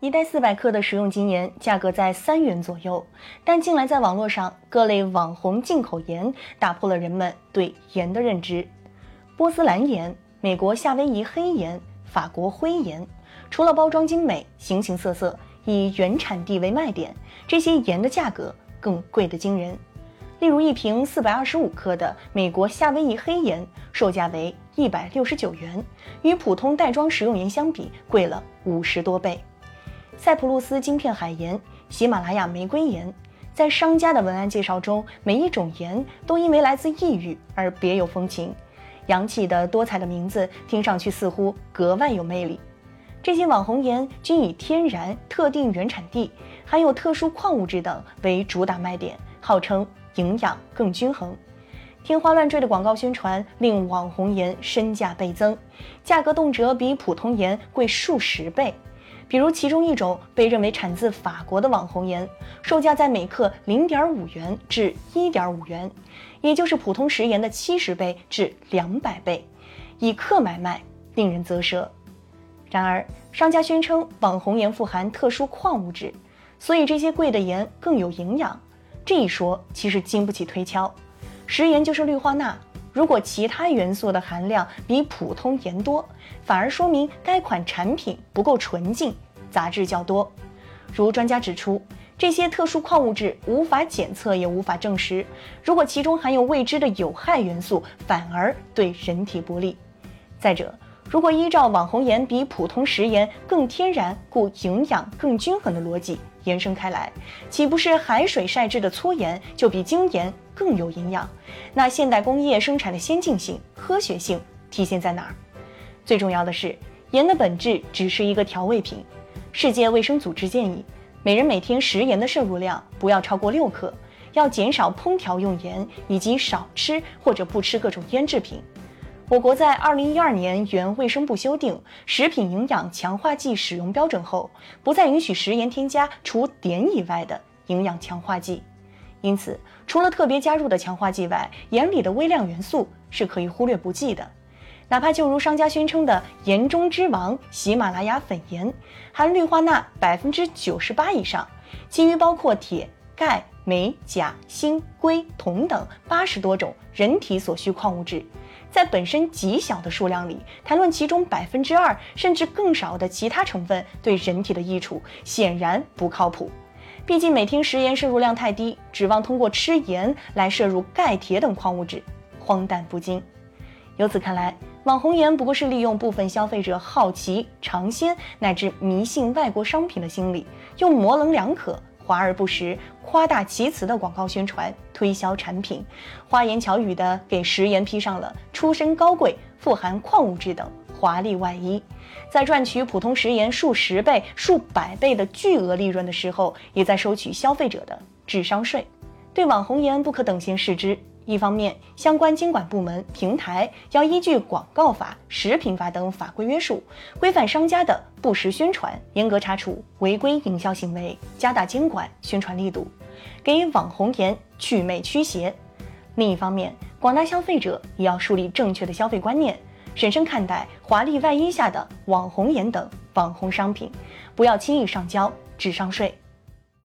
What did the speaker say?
一袋四百克的食用精盐价格在三元左右，但近来在网络上各类网红进口盐打破了人们对盐的认知。波斯蓝盐、美国夏威夷黑盐、法国灰盐，除了包装精美、形形色色，以原产地为卖点，这些盐的价格更贵得惊人。例如，一瓶四百二十五克的美国夏威夷黑盐，售价为一百六十九元，与普通袋装食用盐相比，贵了五十多倍。塞浦路斯晶片海盐、喜马拉雅玫瑰盐，在商家的文案介绍中，每一种盐都因为来自异域而别有风情，洋气的多彩的名字听上去似乎格外有魅力。这些网红盐均以天然、特定原产地、含有特殊矿物质等为主打卖点，号称营养更均衡。天花乱坠的广告宣传令网红盐身价倍增，价格动辄比普通盐贵数十倍。比如，其中一种被认为产自法国的网红盐，售价在每克零点五元至一点五元，也就是普通食盐的七十倍至两百倍，以克买卖，令人啧舌。然而，商家宣称网红盐富含特殊矿物质，所以这些贵的盐更有营养。这一说其实经不起推敲，食盐就是氯化钠。如果其他元素的含量比普通盐多，反而说明该款产品不够纯净，杂质较多。如专家指出，这些特殊矿物质无法检测，也无法证实。如果其中含有未知的有害元素，反而对人体不利。再者，如果依照网红盐比普通食盐更天然，故营养更均衡的逻辑延伸开来，岂不是海水晒制的粗盐就比精盐？更有营养，那现代工业生产的先进性、科学性体现在哪儿？最重要的是，盐的本质只是一个调味品。世界卫生组织建议，每人每天食盐的摄入量不要超过六克，要减少烹调用盐，以及少吃或者不吃各种腌制品。我国在二零一二年原卫生部修订《食品营养强化剂使用标准》后，不再允许食盐添加除碘以外的营养强化剂。因此，除了特别加入的强化剂外，盐里的微量元素是可以忽略不计的。哪怕就如商家宣称的“盐中之王”喜马拉雅粉盐，含氯化钠百分之九十八以上，其余包括铁、钙、镁、钾、锌、硅、铜等八十多种人体所需矿物质，在本身极小的数量里谈论其中百分之二甚至更少的其他成分对人体的益处，显然不靠谱。毕竟每天食盐摄入量太低，指望通过吃盐来摄入钙、铁等矿物质，荒诞不经。由此看来，网红盐不过是利用部分消费者好奇、尝鲜乃至迷信外国商品的心理，用模棱两可、华而不实、夸大其词的广告宣传推销产品，花言巧语的给食盐披上了出身高贵、富含矿物质等。华丽外衣，在赚取普通食盐数十倍、数百倍的巨额利润的时候，也在收取消费者的智商税。对网红盐不可等闲视之。一方面，相关监管部门、平台要依据广告法、食品法等法规约束，规范商家的不实宣传，严格查处违规营销行为，加大监管宣传力度，给网红盐祛魅驱邪。另一方面，广大消费者也要树立正确的消费观念。审慎看待华丽外衣下的网红盐等网红商品，不要轻易上交智商税。